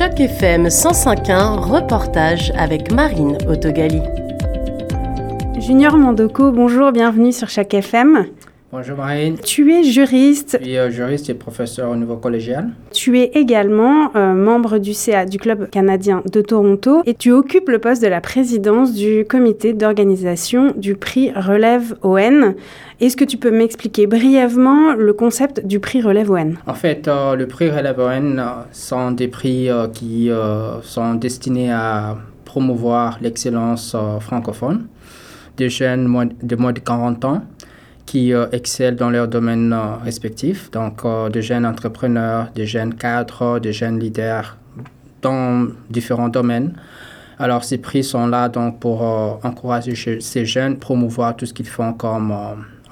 Chaque FM 105.1, reportage avec Marine Autogali. Junior Mandoko, bonjour, bienvenue sur Chaque FM. Bonjour Marine. Tu es juriste. Je suis euh, juriste et professeur au niveau collégial. Tu es également euh, membre du CA du Club canadien de Toronto et tu occupes le poste de la présidence du comité d'organisation du prix Relève ON. Est-ce que tu peux m'expliquer brièvement le concept du prix Relève ON En fait, euh, le prix Relève ON sont des prix qui sont destinés à promouvoir l'excellence francophone des jeunes de moins de 40 ans qui euh, excellent dans leur domaine euh, respectif, donc euh, de jeunes entrepreneurs, de jeunes cadres, de jeunes leaders dans différents domaines. Alors ces prix sont là donc pour encourager ces jeunes, promouvoir tout ce qu'ils font comme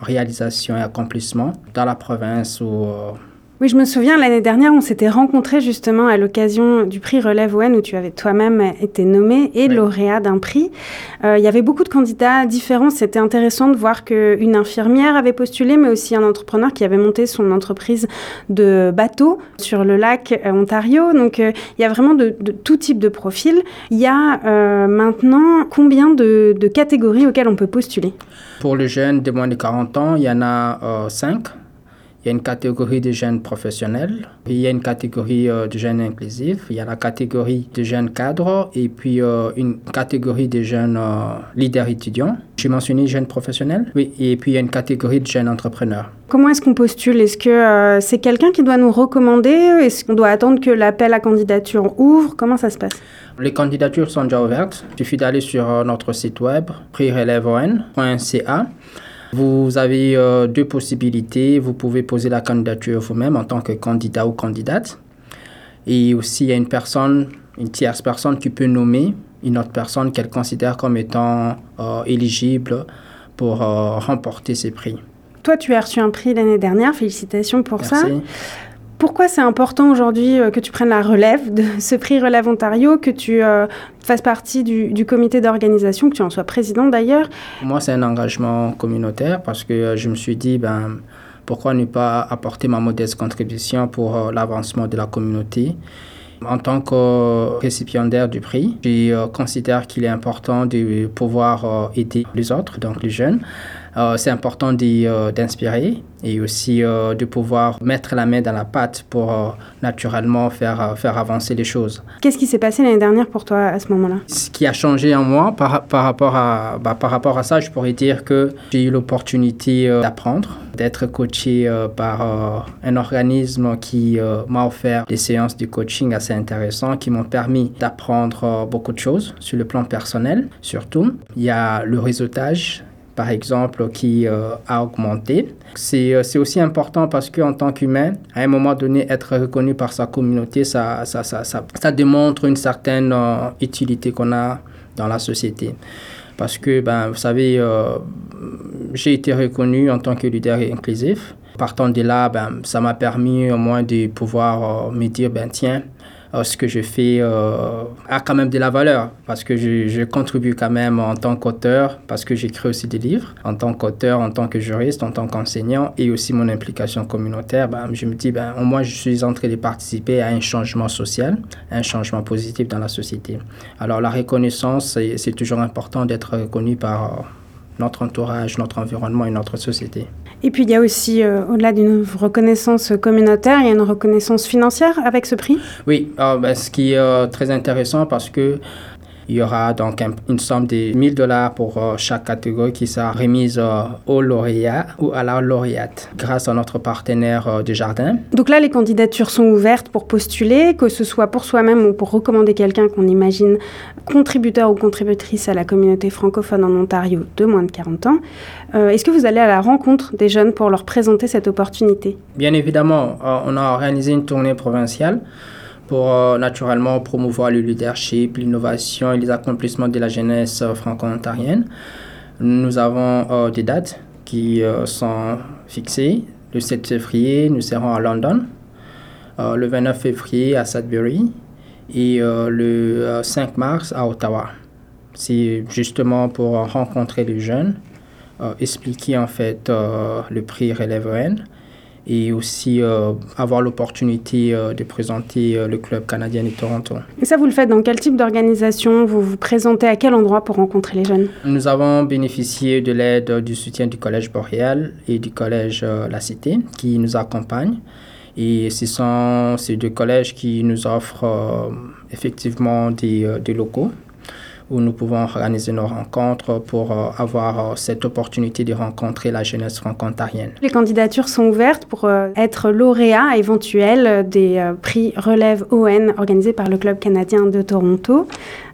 réalisation et accomplissement dans la province ou oui, je me souviens, l'année dernière, on s'était rencontrés justement à l'occasion du prix Relève ON où tu avais toi-même été nommé et lauréat d'un prix. Euh, il y avait beaucoup de candidats différents. C'était intéressant de voir qu'une infirmière avait postulé, mais aussi un entrepreneur qui avait monté son entreprise de bateau sur le lac euh, Ontario. Donc, euh, il y a vraiment de, tout type de profil. Il y a maintenant combien de, de, catégories auxquelles on peut postuler? Pour les jeunes de moins de 40 ans, il y en a cinq. Il y a une catégorie de jeunes professionnels, il y a une catégorie euh, de jeunes inclusifs, il y a la catégorie de jeunes cadres et puis euh, une catégorie de jeunes euh, leaders étudiants. J'ai mentionné jeunes professionnels, oui, et puis il y a une catégorie de jeunes entrepreneurs. Comment est-ce qu'on postule? Est-ce que c'est quelqu'un qui doit nous recommander? Est-ce qu'on doit attendre que l'appel à candidature ouvre? Comment ça se passe? Les candidatures sont déjà ouvertes. Il suffit d'aller sur notre site web prireleveon.ca. Vous avez euh, deux possibilités. Vous pouvez poser la candidature vous-même en tant que candidat ou candidate. Et aussi, il y a une personne, une tierce personne qui peut nommer une autre personne qu'elle considère comme étant euh, éligible pour euh, remporter ces prix. Toi, tu as reçu un prix l'année dernière. Félicitations pour Merci. ça. Pourquoi c'est important aujourd'hui euh, que tu prennes la relève de ce prix Relève Ontario, que tu euh, fasses partie du, comité d'organisation, que tu en sois président d'ailleurs? Moi, c'est un engagement communautaire parce que euh, je me suis dit, ben, pourquoi ne pas apporter ma modeste contribution pour l'avancement de la communauté? En tant que récipiendaire du prix, je considère qu'il est important de pouvoir aider les autres, donc les jeunes, c'est important euh, d'inspirer et aussi euh, de pouvoir mettre la main dans la pâte pour naturellement faire, faire avancer les choses. Qu'est-ce qui s'est passé l'année dernière pour toi à ce moment-là? Ce qui a changé en moi par, par, rapport, à, bah, par rapport à ça, je pourrais dire que j'ai eu l'opportunité d'apprendre, d'être coaché par un organisme qui m'a offert des séances de coaching assez intéressantes qui m'ont permis d'apprendre beaucoup de choses sur le plan personnel surtout. Il y a le réseautage par exemple, qui euh, a augmenté. Euh, c'est aussi important parce qu'en tant qu'humain, à un moment donné, être reconnu par sa communauté, ça, ça, ça, ça, démontre une certaine euh, utilité qu'on a dans la société. Parce que, ben, vous savez, j'ai été reconnu en tant que leader inclusif. Partant de là, ben, ça m'a permis au moins de pouvoir me dire, ben, tiens, ce que je fais euh, a quand même de la valeur parce que je, contribue quand même en tant qu'auteur, parce que j'écris aussi des livres, en tant qu'auteur, en tant que juriste, en tant qu'enseignant et aussi mon implication communautaire. Ben, je me dis, ben, moins, je suis en train de participer à un changement social, un changement positif dans la société. Alors, la reconnaissance, c'est toujours important d'être reconnu par notre entourage, notre environnement et notre société. Et puis il y a aussi, euh, au-delà d'une reconnaissance communautaire, il y a une reconnaissance financière avec ce prix? Oui, ah, ben, ce qui est euh, très intéressant parce que il y aura donc une somme de 1000 dollars pour euh, chaque catégorie qui sera remise euh, au lauréat ou à la lauréate grâce à notre partenaire euh, du jardin. Donc là, les candidatures sont ouvertes pour postuler, que ce soit pour soi-même ou pour recommander quelqu'un qu'on imagine contributeur ou contributrice à la communauté francophone en Ontario de moins de 40 ans. Est-ce que vous allez à la rencontre des jeunes pour leur présenter cette opportunité? Bien évidemment, on a organisé une tournée provinciale pour euh, naturellement promouvoir le leadership, l'innovation et les accomplissements de la jeunesse euh, franco-ontarienne. Nous avons euh, des dates qui sont fixées. Le 7 février, nous serons à London. le 29 février à Sudbury et le 5 mars à Ottawa. C'est justement pour rencontrer les jeunes, expliquer en fait le prix Relève et aussi avoir l'opportunité de présenter le club canadien de Toronto. Et ça, vous le faites dans quel type d'organisation? Vous vous présentez à quel endroit pour rencontrer les jeunes? Nous avons bénéficié de l'aide du soutien du Collège Boréal et du Collège La Cité qui nous accompagnent. Et ce sont ces deux collèges qui nous offrent effectivement des, des locaux où nous pouvons organiser nos rencontres pour euh, avoir euh, cette opportunité de rencontrer la jeunesse franco-ontarienne. Les candidatures sont ouvertes pour euh, être lauréat éventuel des prix Relève ON organisés par le Club canadien de Toronto.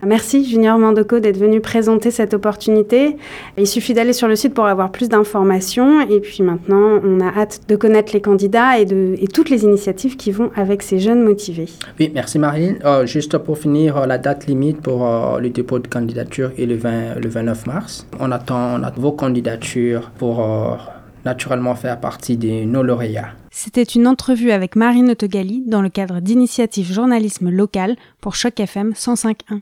Merci Junior Mandoko d'être venu présenter cette opportunité. Il suffit d'aller sur le site pour avoir plus d'informations et puis maintenant on a hâte de connaître les candidats et, de, et toutes les initiatives qui vont avec ces jeunes motivés. Oui, merci Marine. juste pour finir, la date limite pour le dépôt candidature est le, 20, le 29 mars. On attend, vos candidatures pour euh, naturellement faire partie des nos lauréats. C'était une entrevue avec Marine Autogali dans le cadre d'initiatives journalisme local pour Choc FM 105.1.